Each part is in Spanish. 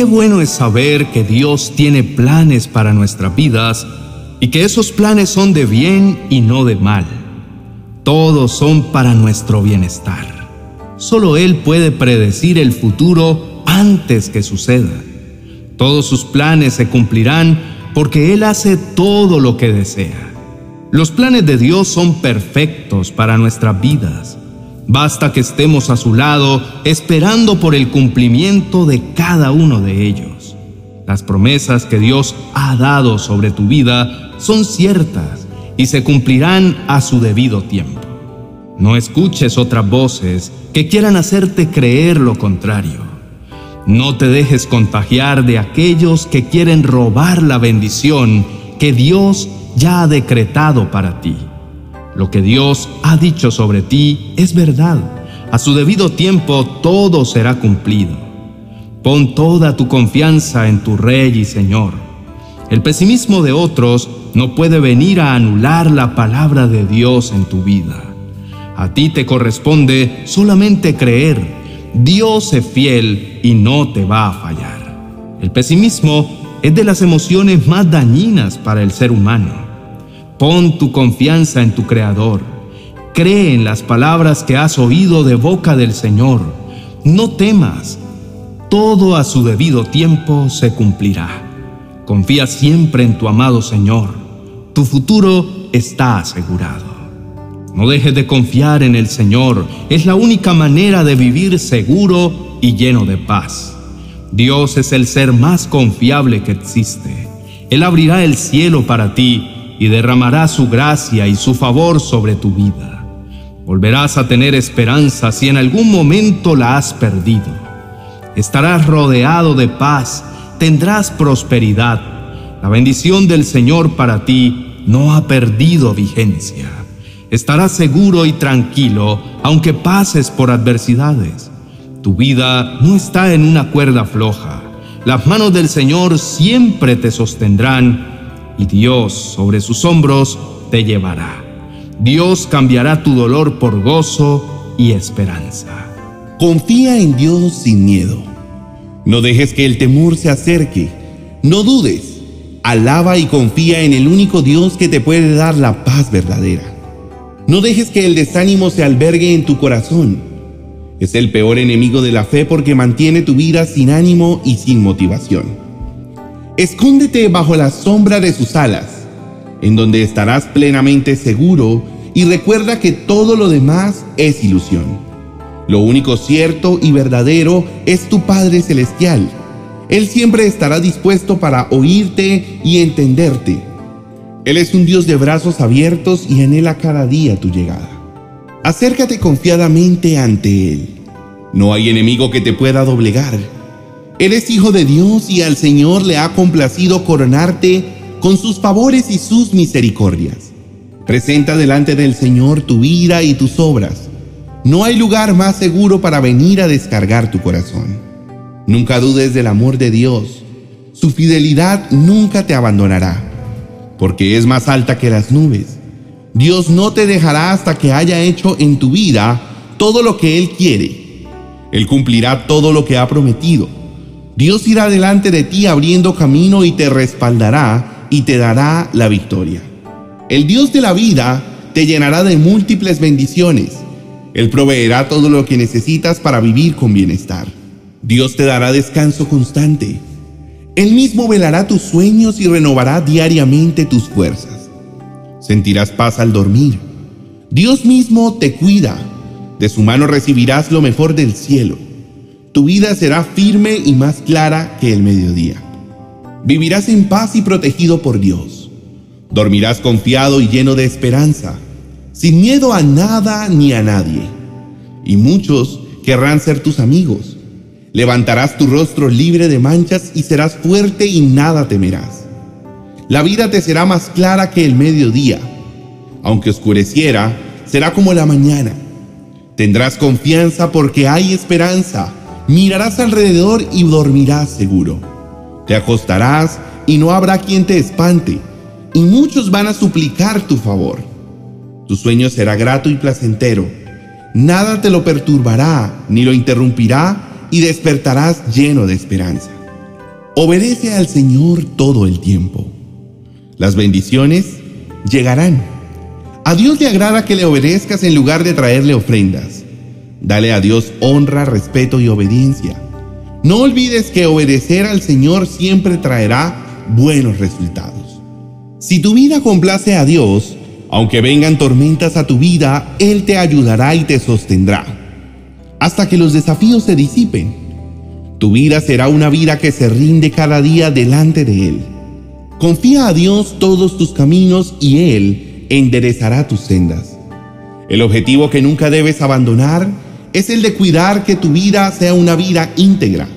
qué bueno es saber que Dios tiene planes para nuestras vidas y que esos planes son de bien y no de mal. Todos son para nuestro bienestar. Solo Él puede predecir el futuro antes que suceda. Todos sus planes se cumplirán porque Él hace todo lo que desea. Los planes de Dios son perfectos para nuestras vidas. Basta que estemos a su lado esperando por el cumplimiento de cada uno de ellos. Las promesas que Dios ha dado sobre tu vida son ciertas y se cumplirán a su debido tiempo. No escuches otras voces que quieran hacerte creer lo contrario. No te dejes contagiar de aquellos que quieren robar la bendición que Dios ya ha decretado para ti. Lo que Dios ha dicho sobre ti es verdad. A su debido tiempo todo será cumplido. Pon toda tu confianza en tu Rey y Señor. El pesimismo de otros no puede venir a anular la palabra de Dios en tu vida. A ti te corresponde solamente creer Dios es fiel y no te va a fallar. El pesimismo es de las emociones más dañinas para el ser humano. Pon tu confianza en tu Creador. Cree en las palabras que has oído de boca del Señor. No temas. Todo a su debido tiempo se cumplirá. Confía siempre en tu amado Señor. Tu futuro está asegurado. No dejes de confiar en el Señor. Es la única manera de vivir seguro y lleno de paz. Dios es el ser más confiable que existe. Él abrirá el cielo para ti y derramará su gracia y su favor sobre tu vida. Volverás a tener esperanza si en algún momento la has perdido. Estarás rodeado de paz, tendrás prosperidad. La bendición del Señor para ti no ha perdido vigencia. Estarás seguro y tranquilo aunque pases por adversidades. Tu vida no está en una cuerda floja. Las manos del Señor siempre te sostendrán y Dios sobre sus hombros te llevará. Dios cambiará tu dolor por gozo y esperanza. Confía en Dios sin miedo. No dejes que el temor se acerque. No dudes. Alaba y confía en el único Dios que te puede dar la paz verdadera. No dejes que el desánimo se albergue en tu corazón. Es el peor enemigo de la fe porque mantiene tu vida sin ánimo y sin motivación. Escóndete bajo la sombra de sus alas, en donde estarás plenamente seguro y recuerda que todo lo demás es ilusión. Lo único cierto y verdadero es tu Padre Celestial. Él siempre estará dispuesto para oírte y entenderte él es un Dios de brazos abiertos y anhela cada día tu llegada. Acércate confiadamente ante Él. No hay enemigo que te pueda doblegar. Eres hijo de Dios y al Señor le ha complacido coronarte con sus favores y sus misericordias. Presenta delante del Señor tu vida y tus obras. No hay lugar más seguro para venir a descargar tu corazón. Nunca dudes del amor de Dios. Su fidelidad nunca te abandonará porque es más alta que las nubes. Dios no te dejará hasta que haya hecho en tu vida todo lo que Él quiere. Él cumplirá todo lo que ha prometido. Dios irá delante de ti abriendo camino y te respaldará y te dará la victoria. El Dios de la vida te llenará de múltiples bendiciones. Él proveerá todo lo que necesitas para vivir con bienestar. Dios te dará descanso constante él mismo velará tus sueños y renovará diariamente tus fuerzas. Sentirás paz al dormir. Dios mismo te cuida. De su mano recibirás lo mejor del cielo. Tu vida será firme y más clara que el mediodía. Vivirás en paz y protegido por Dios. Dormirás confiado y lleno de esperanza, sin miedo a nada ni a nadie. Y muchos querrán ser tus amigos Levantarás tu rostro libre de manchas y serás fuerte y nada temerás. La vida te será más clara que el mediodía. Aunque oscureciera, será como la mañana. Tendrás confianza porque hay esperanza. Mirarás alrededor y dormirás seguro. Te acostarás y no habrá quien te espante, y muchos van a suplicar tu favor. Tu sueño será grato y placentero. Nada te lo perturbará ni lo interrumpirá y despertarás lleno de esperanza. obedece al Señor todo el tiempo. Las bendiciones llegarán. A Dios le agrada que le obedezcas en lugar de traerle ofrendas. Dale a Dios honra, respeto y obediencia. No olvides que obedecer al Señor siempre traerá buenos resultados. Si tu vida complace a Dios, aunque vengan tormentas a tu vida, Él te ayudará y te sostendrá, hasta que los desafíos se disipen. Tu vida será una vida que se rinde cada día delante de Él. Confía a Dios todos tus caminos y Él enderezará tus sendas. El objetivo que nunca debes abandonar es el de cuidar que tu vida sea una vida íntegra.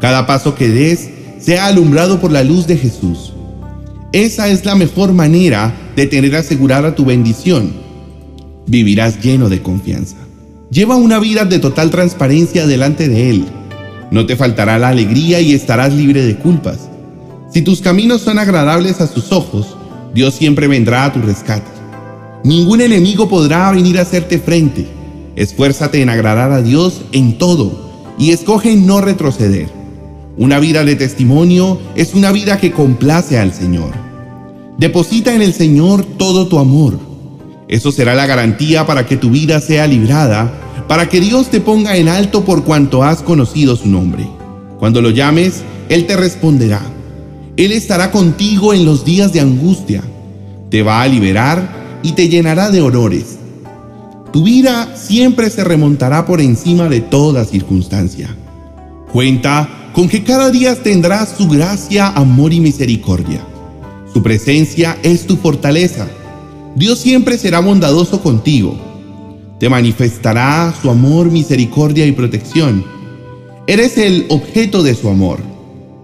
Cada paso que des sea alumbrado por la luz de Jesús. Esa es la mejor manera de tener asegurada tu bendición. Vivirás lleno de confianza. Lleva una vida de total transparencia delante de Él. No te faltará la alegría y estarás libre de culpas. Si tus caminos son agradables a sus ojos, Dios siempre vendrá a tu rescate. Ningún enemigo podrá venir a hacerte frente. Esfuérzate en agradar a Dios en todo y escoge no retroceder. Una vida de testimonio es una vida que complace al Señor. Deposita en el Señor todo tu amor. Eso será la garantía para que tu vida sea librada, para que Dios te ponga en alto por cuanto has conocido su nombre. Cuando lo llames, Él te responderá. Él estará contigo en los días de angustia. Te va a liberar y te llenará de honores. Tu vida siempre se remontará por encima de toda circunstancia. Cuenta con que cada día tendrás su gracia, amor y misericordia. Su presencia es tu fortaleza. Dios siempre será bondadoso contigo. Te manifestará su amor, misericordia y protección. Eres el objeto de su amor.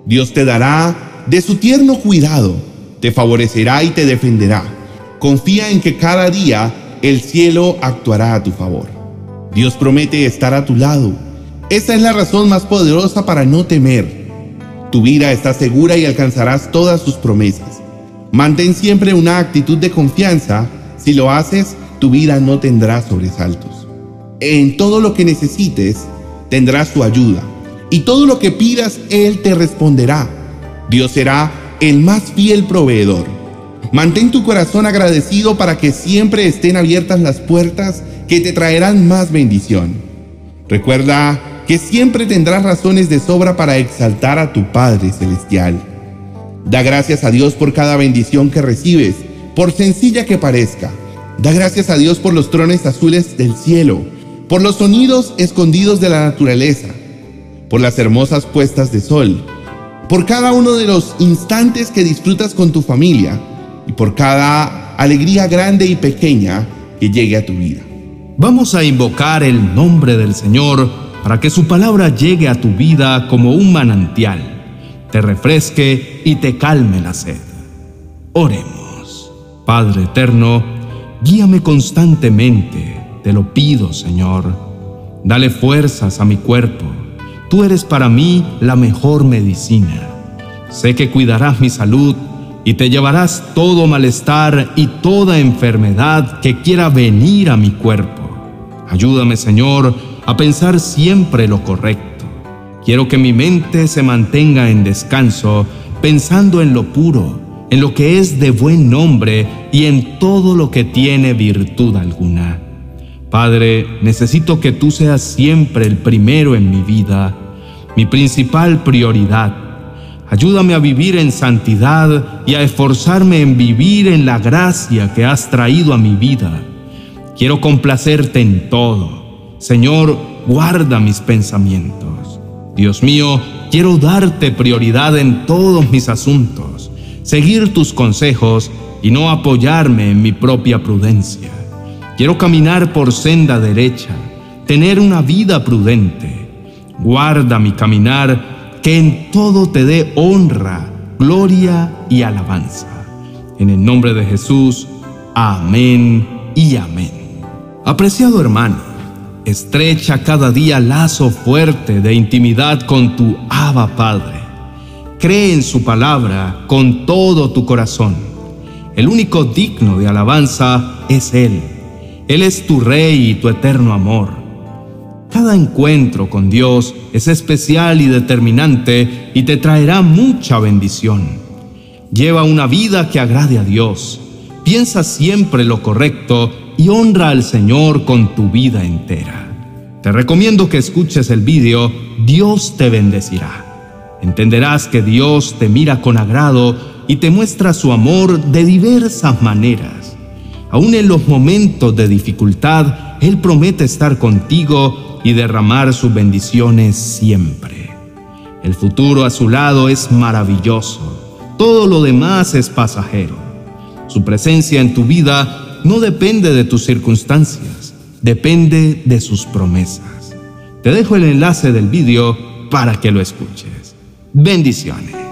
Dios te dará de su tierno cuidado, te favorecerá y te defenderá. Confía en que cada día el cielo actuará a tu favor. Dios promete estar a tu lado esa es la razón más poderosa para no temer. Tu vida está segura y alcanzarás todas sus promesas. Mantén siempre una actitud de confianza. Si lo haces, tu vida no tendrá sobresaltos. En todo lo que necesites, tendrás su ayuda. Y todo lo que pidas, Él te responderá. Dios será el más fiel proveedor. Mantén tu corazón agradecido para que siempre estén abiertas las puertas que te traerán más bendición. Recuerda que siempre tendrás razones de sobra para exaltar a tu Padre Celestial. Da gracias a Dios por cada bendición que recibes, por sencilla que parezca. Da gracias a Dios por los trones azules del cielo, por los sonidos escondidos de la naturaleza, por las hermosas puestas de sol, por cada uno de los instantes que disfrutas con tu familia y por cada alegría grande y pequeña que llegue a tu vida. Vamos a invocar el nombre del Señor para que su palabra llegue a tu vida como un manantial, te refresque y te calme la sed. Oremos. Padre eterno, guíame constantemente, te lo pido, Señor. Dale fuerzas a mi cuerpo. Tú eres para mí la mejor medicina. Sé que cuidarás mi salud y te llevarás todo malestar y toda enfermedad que quiera venir a mi cuerpo. Ayúdame, Señor, a pensar siempre lo correcto. Quiero que mi mente se mantenga en descanso, pensando en lo puro, en lo que es de buen nombre y en todo lo que tiene virtud alguna. Padre, necesito que tú seas siempre el primero en mi vida, mi principal prioridad. Ayúdame a vivir en santidad y a esforzarme en vivir en la gracia que has traído a mi vida. Quiero complacerte en todo Señor, guarda mis pensamientos. Dios mío, quiero darte prioridad en todos mis asuntos, seguir tus consejos y no apoyarme en mi propia prudencia. Quiero caminar por senda derecha, tener una vida prudente. Guarda mi caminar, que en todo te dé honra, gloria y alabanza. En el nombre de Jesús, amén y amén. Apreciado hermano, Estrecha cada día lazo fuerte de intimidad con tu Abba Padre. Cree en su palabra con todo tu corazón. El único digno de alabanza es Él. Él es tu Rey y tu eterno amor. Cada encuentro con Dios es especial y determinante y te traerá mucha bendición. Lleva una vida que agrade a Dios. Piensa siempre lo correcto y honra al Señor con tu vida entera. Te recomiendo que escuches el vídeo Dios te bendecirá. Entenderás que Dios te mira con agrado y te muestra su amor de diversas maneras. Aún en los momentos de dificultad, Él promete estar contigo y derramar sus bendiciones siempre. El futuro a su lado es maravilloso, todo lo demás es pasajero. Su presencia en tu vida no depende de tus circunstancias, depende de sus promesas. Te dejo el enlace del vídeo para que lo escuches. Bendiciones.